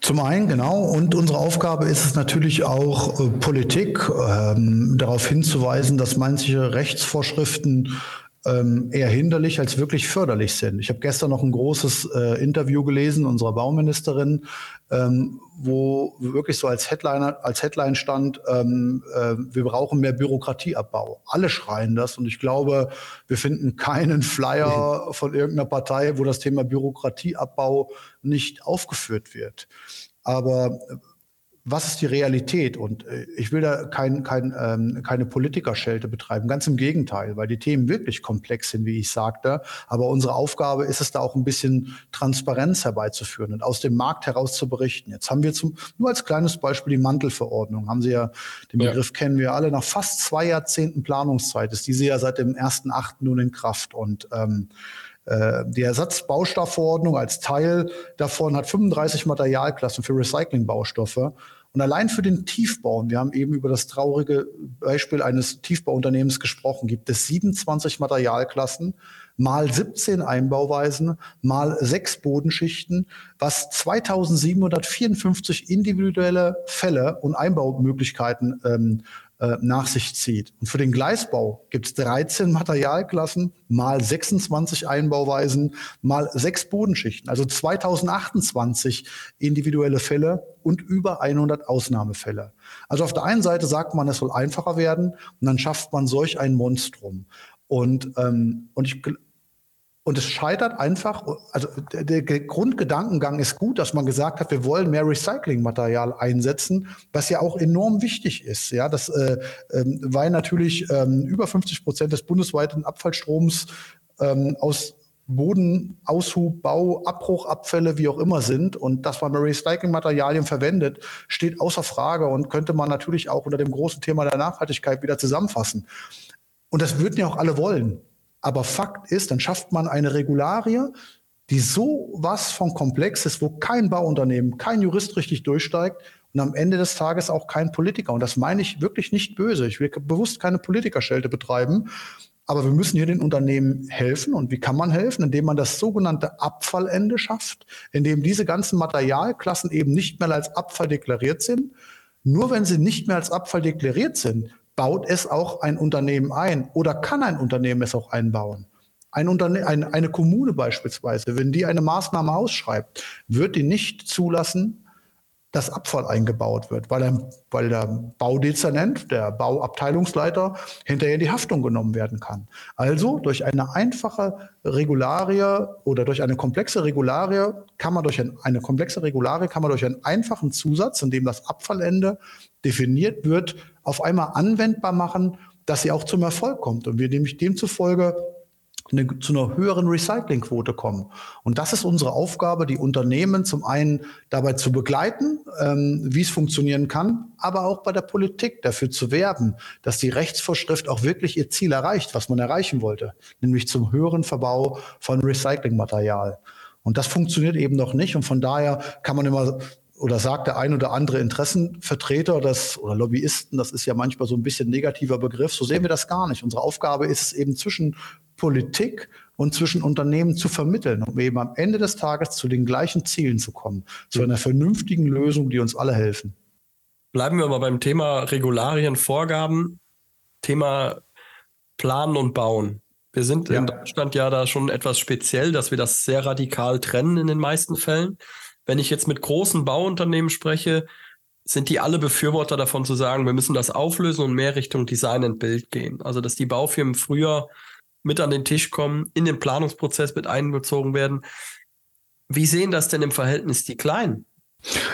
Zum einen, genau. Und unsere Aufgabe ist es natürlich auch, äh, Politik ähm, darauf hinzuweisen, dass manche Rechtsvorschriften ähm, eher hinderlich als wirklich förderlich sind. Ich habe gestern noch ein großes äh, Interview gelesen unserer Bauministerin, ähm, wo wirklich so als Headline, als Headline stand, ähm, äh, wir brauchen mehr Bürokratieabbau. Alle schreien das und ich glaube, wir finden keinen Flyer von irgendeiner Partei, wo das Thema Bürokratieabbau nicht aufgeführt wird. Aber was ist die Realität? Und äh, ich will da kein, kein, ähm, keine Politikerschelte betreiben, ganz im Gegenteil, weil die Themen wirklich komplex sind, wie ich sagte. Aber unsere Aufgabe ist es da auch ein bisschen Transparenz herbeizuführen und aus dem Markt heraus zu berichten. Jetzt haben wir zum, nur als kleines Beispiel die Mantelverordnung. Haben Sie ja, den Begriff ja. kennen wir alle, nach fast zwei Jahrzehnten Planungszeit ist diese ja seit dem 1.8. nun in Kraft. Und ähm, äh, die Ersatzbaustoffverordnung als Teil davon hat 35 Materialklassen für Recyclingbaustoffe. Und allein für den Tiefbau, wir haben eben über das traurige Beispiel eines Tiefbauunternehmens gesprochen, gibt es 27 Materialklassen, mal 17 Einbauweisen, mal sechs Bodenschichten, was 2754 individuelle Fälle und Einbaumöglichkeiten ähm, äh, nach sich zieht. Und für den Gleisbau gibt es 13 Materialklassen, mal 26 Einbauweisen, mal sechs Bodenschichten, also 2028 individuelle Fälle und über 100 Ausnahmefälle. Also auf der einen Seite sagt man, es soll einfacher werden und dann schafft man solch ein Monstrum. Und, ähm, und ich und es scheitert einfach, also der, Grundgedankengang ist gut, dass man gesagt hat, wir wollen mehr Recyclingmaterial einsetzen, was ja auch enorm wichtig ist. Ja, das, äh, äh, weil natürlich ähm, über 50 Prozent des bundesweiten Abfallstroms ähm, aus Boden, Aushub, Bau, Abbruchabfälle, wie auch immer sind und dass man Recyclingmaterialien verwendet, steht außer Frage und könnte man natürlich auch unter dem großen Thema der Nachhaltigkeit wieder zusammenfassen. Und das würden ja auch alle wollen. Aber Fakt ist, dann schafft man eine Regularie, die so was von komplex ist, wo kein Bauunternehmen, kein Jurist richtig durchsteigt und am Ende des Tages auch kein Politiker. Und das meine ich wirklich nicht böse. Ich will bewusst keine Politikerschelte betreiben. Aber wir müssen hier den Unternehmen helfen. Und wie kann man helfen? Indem man das sogenannte Abfallende schafft, indem diese ganzen Materialklassen eben nicht mehr als Abfall deklariert sind. Nur wenn sie nicht mehr als Abfall deklariert sind, baut es auch ein Unternehmen ein oder kann ein Unternehmen es auch einbauen? Ein Unterne eine, eine Kommune beispielsweise, wenn die eine Maßnahme ausschreibt, wird die nicht zulassen, dass Abfall eingebaut wird, weil der, weil der Baudezernent, der Bauabteilungsleiter, hinterher die Haftung genommen werden kann. Also durch eine einfache Regularie oder durch eine komplexe Regularie kann man durch ein, eine komplexe Regularie kann man durch einen einfachen Zusatz, in dem das Abfallende definiert wird, auf einmal anwendbar machen, dass sie auch zum Erfolg kommt und wir nämlich demzufolge eine, zu einer höheren Recyclingquote kommen. Und das ist unsere Aufgabe, die Unternehmen zum einen dabei zu begleiten, ähm, wie es funktionieren kann, aber auch bei der Politik dafür zu werben, dass die Rechtsvorschrift auch wirklich ihr Ziel erreicht, was man erreichen wollte, nämlich zum höheren Verbau von Recyclingmaterial. Und das funktioniert eben noch nicht. Und von daher kann man immer oder sagt der ein oder andere Interessenvertreter das, oder Lobbyisten, das ist ja manchmal so ein bisschen negativer Begriff, so sehen wir das gar nicht. Unsere Aufgabe ist es eben zwischen Politik und zwischen Unternehmen zu vermitteln, um eben am Ende des Tages zu den gleichen Zielen zu kommen, zu einer vernünftigen Lösung, die uns alle helfen. Bleiben wir mal beim Thema Regularien, Vorgaben, Thema Planen und Bauen. Wir sind ja. in Deutschland ja da schon etwas speziell, dass wir das sehr radikal trennen in den meisten Fällen. Wenn ich jetzt mit großen Bauunternehmen spreche, sind die alle Befürworter davon zu sagen, wir müssen das auflösen und mehr Richtung Design und Bild gehen. Also, dass die Baufirmen früher mit an den Tisch kommen, in den Planungsprozess mit einbezogen werden. Wie sehen das denn im Verhältnis die Kleinen?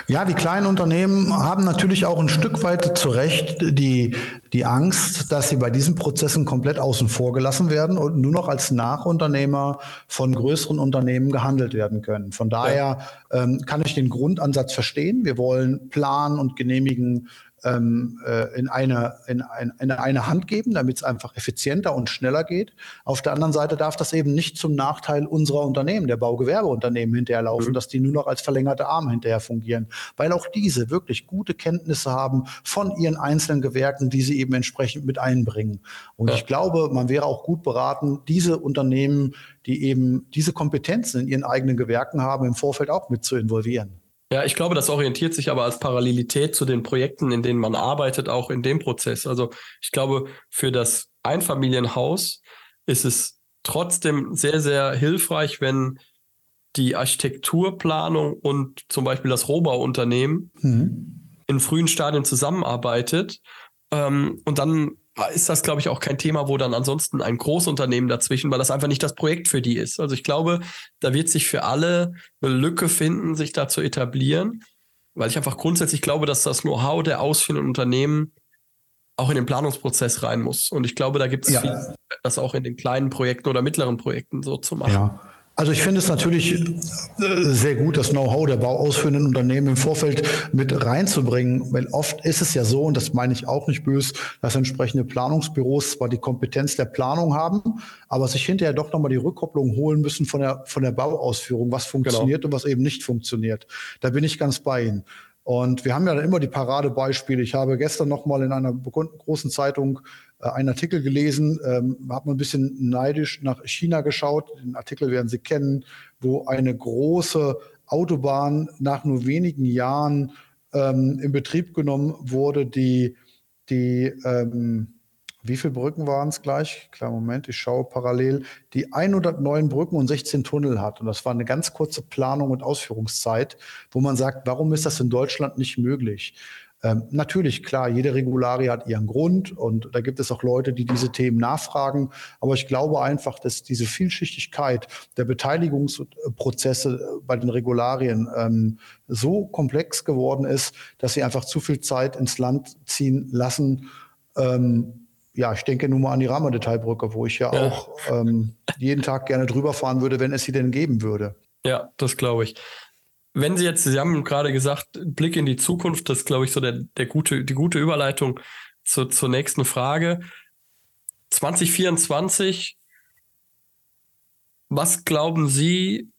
Ja, die kleinen Unternehmen haben natürlich auch ein Stück weit zu Recht die, die Angst, dass sie bei diesen Prozessen komplett außen vor gelassen werden und nur noch als Nachunternehmer von größeren Unternehmen gehandelt werden können. Von daher ähm, kann ich den Grundansatz verstehen. Wir wollen planen und genehmigen ähm, äh, in, eine, in, ein, in eine Hand geben, damit es einfach effizienter und schneller geht. Auf der anderen Seite darf das eben nicht zum Nachteil unserer Unternehmen, der Baugewerbeunternehmen hinterherlaufen, mhm. dass die nur noch als verlängerte Arme hinterher fungieren, weil auch diese wirklich gute Kenntnisse haben von ihren einzelnen Gewerken, die sie eben entsprechend mit einbringen. Und ja. ich glaube, man wäre auch gut beraten, diese Unternehmen, die eben diese Kompetenzen in ihren eigenen Gewerken haben, im Vorfeld auch mit zu involvieren. Ja, ich glaube, das orientiert sich aber als Parallelität zu den Projekten, in denen man arbeitet, auch in dem Prozess. Also ich glaube, für das Einfamilienhaus ist es trotzdem sehr, sehr hilfreich, wenn die Architekturplanung und zum Beispiel das Rohbauunternehmen mhm. in frühen Stadien zusammenarbeitet ähm, und dann ist das, glaube ich, auch kein Thema, wo dann ansonsten ein Großunternehmen dazwischen, weil das einfach nicht das Projekt für die ist. Also ich glaube, da wird sich für alle eine Lücke finden, sich da zu etablieren, weil ich einfach grundsätzlich glaube, dass das Know-how der ausführenden Unternehmen auch in den Planungsprozess rein muss. Und ich glaube, da gibt es ja. viel, das auch in den kleinen Projekten oder mittleren Projekten so zu machen. Ja. Also ich finde es natürlich äh, sehr gut, das Know-how der bauausführenden Unternehmen im Vorfeld mit reinzubringen, weil oft ist es ja so, und das meine ich auch nicht böse, dass entsprechende Planungsbüros zwar die Kompetenz der Planung haben, aber sich hinterher doch nochmal die Rückkopplung holen müssen von der, von der Bauausführung, was funktioniert genau. und was eben nicht funktioniert. Da bin ich ganz bei Ihnen. Und wir haben ja dann immer die Paradebeispiele. Ich habe gestern noch mal in einer großen Zeitung äh, einen Artikel gelesen, ähm, habe ein bisschen neidisch nach China geschaut. Den Artikel werden Sie kennen, wo eine große Autobahn nach nur wenigen Jahren ähm, in Betrieb genommen wurde, die, die ähm, wie viele Brücken waren es gleich? Klar, Moment, ich schaue parallel. Die 109 Brücken und 16 Tunnel hat. Und das war eine ganz kurze Planung und Ausführungszeit, wo man sagt, warum ist das in Deutschland nicht möglich? Ähm, natürlich, klar, jede Regularie hat ihren Grund und da gibt es auch Leute, die diese Themen nachfragen. Aber ich glaube einfach, dass diese Vielschichtigkeit der Beteiligungsprozesse bei den Regularien ähm, so komplex geworden ist, dass sie einfach zu viel Zeit ins Land ziehen lassen. Ähm, ja, ich denke nur mal an die Rahmendetailbrücke, wo ich ja, ja. auch ähm, jeden Tag gerne drüber fahren würde, wenn es sie denn geben würde. Ja, das glaube ich. Wenn Sie jetzt, Sie haben gerade gesagt, Blick in die Zukunft, das ist, glaube ich, so der, der gute, die gute Überleitung zu, zur nächsten Frage. 2024, was glauben Sie,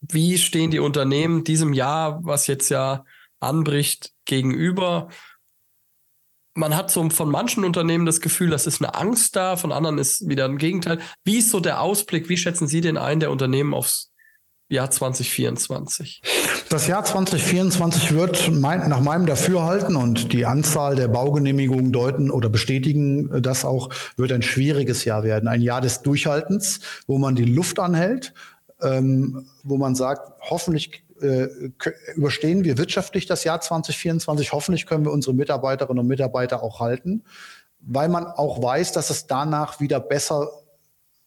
wie stehen die Unternehmen diesem Jahr, was jetzt ja anbricht, gegenüber? Man hat so von manchen Unternehmen das Gefühl, das ist eine Angst da, von anderen ist wieder ein Gegenteil. Wie ist so der Ausblick? Wie schätzen Sie den ein, der Unternehmen aufs Jahr 2024? Das Jahr 2024 wird mein, nach meinem Dafürhalten und die Anzahl der Baugenehmigungen deuten oder bestätigen das auch, wird ein schwieriges Jahr werden. Ein Jahr des Durchhaltens, wo man die Luft anhält, ähm, wo man sagt, hoffentlich äh, überstehen wir wirtschaftlich das Jahr 2024. Hoffentlich können wir unsere Mitarbeiterinnen und Mitarbeiter auch halten, weil man auch weiß, dass es danach wieder besser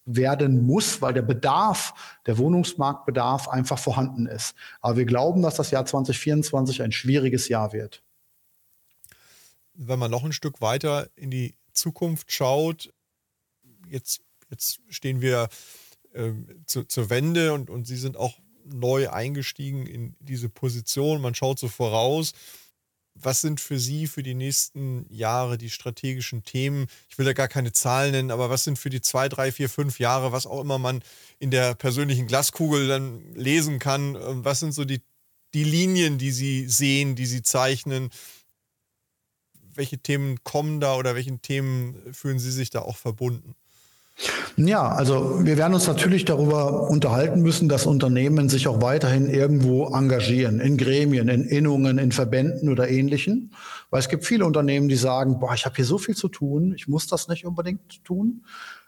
werden muss, weil der Bedarf, der Wohnungsmarktbedarf einfach vorhanden ist. Aber wir glauben, dass das Jahr 2024 ein schwieriges Jahr wird. Wenn man noch ein Stück weiter in die Zukunft schaut, jetzt jetzt stehen wir äh, zu, zur Wende und, und Sie sind auch neu eingestiegen in diese Position. Man schaut so voraus. Was sind für Sie für die nächsten Jahre die strategischen Themen? Ich will da gar keine Zahlen nennen, aber was sind für die zwei, drei, vier, fünf Jahre, was auch immer man in der persönlichen Glaskugel dann lesen kann? Ähm, was sind so die, die Linien, die Sie sehen, die Sie zeichnen? Welche Themen kommen da oder welchen Themen fühlen Sie sich da auch verbunden? Ja, also wir werden uns natürlich darüber unterhalten müssen, dass Unternehmen sich auch weiterhin irgendwo engagieren, in Gremien, in Innungen, in Verbänden oder ähnlichen. Weil es gibt viele Unternehmen, die sagen, boah, ich habe hier so viel zu tun, ich muss das nicht unbedingt tun.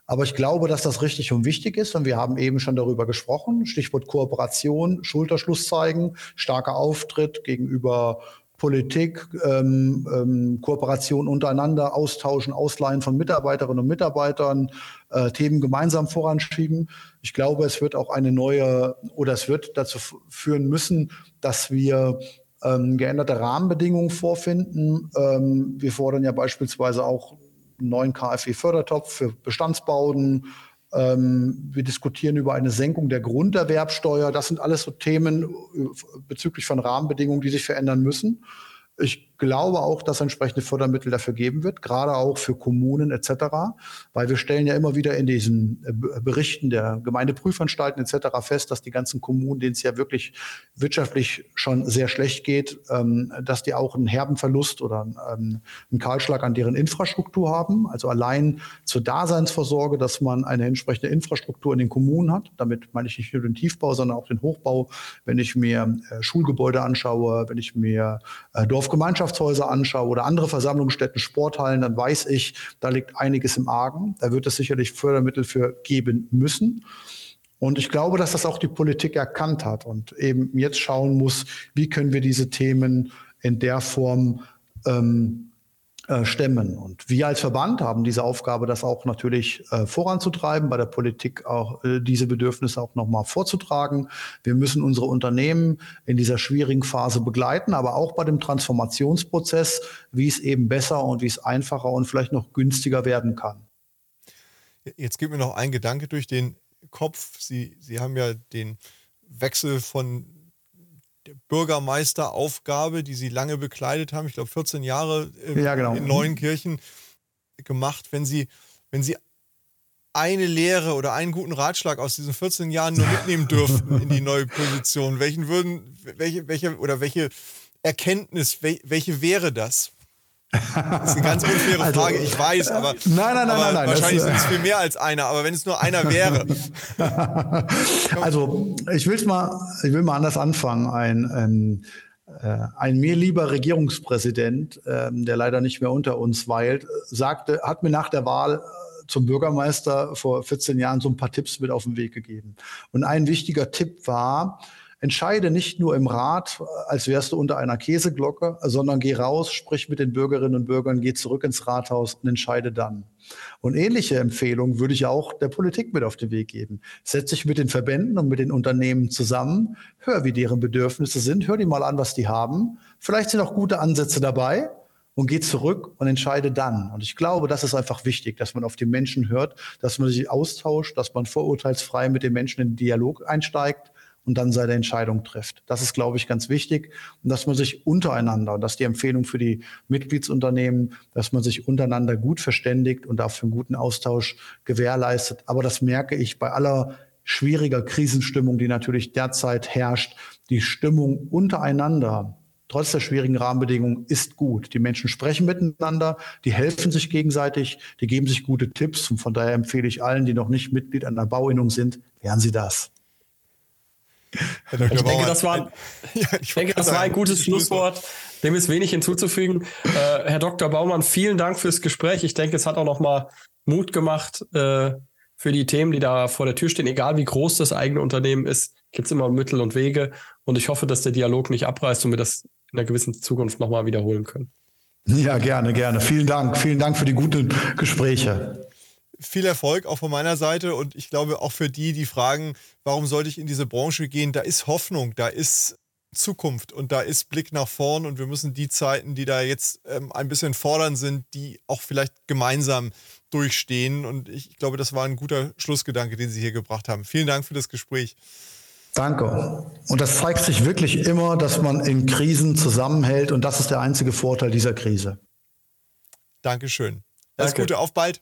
Aber ich glaube, dass das richtig und wichtig ist. Und wir haben eben schon darüber gesprochen. Stichwort Kooperation, Schulterschluss zeigen, starker Auftritt gegenüber Politik, ähm, ähm, Kooperation untereinander, Austauschen, Ausleihen von Mitarbeiterinnen und Mitarbeitern, äh, Themen gemeinsam voranschieben. Ich glaube, es wird auch eine neue oder es wird dazu führen müssen, dass wir ähm, geänderte Rahmenbedingungen vorfinden. Ähm, wir fordern ja beispielsweise auch einen neuen KfW-Fördertopf für Bestandsbauten, ähm, wir diskutieren über eine Senkung der Grunderwerbsteuer. Das sind alles so Themen äh, bezüglich von Rahmenbedingungen, die sich verändern müssen. Ich glaube auch, dass entsprechende Fördermittel dafür geben wird, gerade auch für Kommunen etc., weil wir stellen ja immer wieder in diesen äh, Berichten der Gemeindeprüfanstalten etc. fest, dass die ganzen Kommunen, denen es ja wirklich wirtschaftlich schon sehr schlecht geht, ähm, dass die auch einen herben Verlust oder ähm, einen Kahlschlag an deren Infrastruktur haben. Also allein zur Daseinsvorsorge, dass man eine entsprechende Infrastruktur in den Kommunen hat. Damit meine ich nicht nur den Tiefbau, sondern auch den Hochbau. Wenn ich mir äh, Schulgebäude anschaue, wenn ich mir äh, Dorfgemeinschaftshäuser anschaue oder andere Versammlungsstätten, Sporthallen, dann weiß ich, da liegt einiges im Argen. Da wird es sicherlich Fördermittel für geben müssen. Und ich glaube, dass das auch die Politik erkannt hat und eben jetzt schauen muss, wie können wir diese Themen in der Form ähm, äh, stemmen. Und wir als Verband haben diese Aufgabe, das auch natürlich äh, voranzutreiben, bei der Politik auch äh, diese Bedürfnisse auch nochmal vorzutragen. Wir müssen unsere Unternehmen in dieser schwierigen Phase begleiten, aber auch bei dem Transformationsprozess, wie es eben besser und wie es einfacher und vielleicht noch günstiger werden kann. Jetzt geht mir noch ein Gedanke durch den Kopf. Sie, Sie haben ja den Wechsel von Bürgermeisteraufgabe, die Sie lange bekleidet haben, ich glaube 14 Jahre äh, ja, genau. in Neuenkirchen gemacht. Wenn Sie, wenn Sie eine Lehre oder einen guten Ratschlag aus diesen 14 Jahren nur mitnehmen dürften in die neue Position, welchen würden, welche, welche oder welche Erkenntnis, welche wäre das? Das ist eine ganz unfaire also, Frage, ich weiß, aber, nein, nein, nein, nein, nein, wahrscheinlich sind es viel mehr als einer, aber wenn es nur einer wäre. [LAUGHS] also ich will mal, ich will mal anders anfangen. Ein, ähm, äh, ein mir lieber Regierungspräsident, ähm, der leider nicht mehr unter uns weilt, sagte, hat mir nach der Wahl äh, zum Bürgermeister vor 14 Jahren so ein paar Tipps mit auf den Weg gegeben. Und ein wichtiger Tipp war, entscheide nicht nur im Rat, als wärst du unter einer Käseglocke, sondern geh raus, sprich mit den Bürgerinnen und Bürgern, geh zurück ins Rathaus und entscheide dann. Und ähnliche Empfehlungen würde ich auch der Politik mit auf den Weg geben. Setz dich mit den Verbänden und mit den Unternehmen zusammen, hör, wie deren Bedürfnisse sind, hör die mal an, was die haben. Vielleicht sind auch gute Ansätze dabei und geh zurück und entscheide dann. Und ich glaube, das ist einfach wichtig, dass man auf die Menschen hört, dass man sich austauscht, dass man vorurteilsfrei mit den Menschen in den Dialog einsteigt und dann seine Entscheidung trifft. Das ist, glaube ich, ganz wichtig. Und dass man sich untereinander, und das ist die Empfehlung für die Mitgliedsunternehmen, dass man sich untereinander gut verständigt und dafür einen guten Austausch gewährleistet. Aber das merke ich bei aller schwieriger Krisenstimmung, die natürlich derzeit herrscht. Die Stimmung untereinander, trotz der schwierigen Rahmenbedingungen, ist gut. Die Menschen sprechen miteinander, die helfen sich gegenseitig, die geben sich gute Tipps. Und von daher empfehle ich allen, die noch nicht Mitglied einer Bauinnung sind, lernen Sie das. Ich denke, das war, ja, ich denke, das war ein gutes Schlusswort. Dem ist wenig hinzuzufügen. Äh, Herr Dr. Baumann, vielen Dank fürs Gespräch. Ich denke, es hat auch noch mal Mut gemacht äh, für die Themen, die da vor der Tür stehen. Egal wie groß das eigene Unternehmen ist, gibt es immer Mittel und Wege. Und ich hoffe, dass der Dialog nicht abreißt und wir das in einer gewissen Zukunft noch mal wiederholen können. Ja, gerne, gerne. Vielen Dank. Vielen Dank für die guten Gespräche viel Erfolg auch von meiner Seite und ich glaube auch für die, die fragen, warum sollte ich in diese Branche gehen, da ist Hoffnung, da ist Zukunft und da ist Blick nach vorn und wir müssen die Zeiten, die da jetzt ähm, ein bisschen fordern sind, die auch vielleicht gemeinsam durchstehen. Und ich glaube, das war ein guter Schlussgedanke, den Sie hier gebracht haben. Vielen Dank für das Gespräch. Danke. Und das zeigt sich wirklich immer, dass man in Krisen zusammenhält und das ist der einzige Vorteil dieser Krise. Dankeschön. Alles Danke. Gute, auf bald.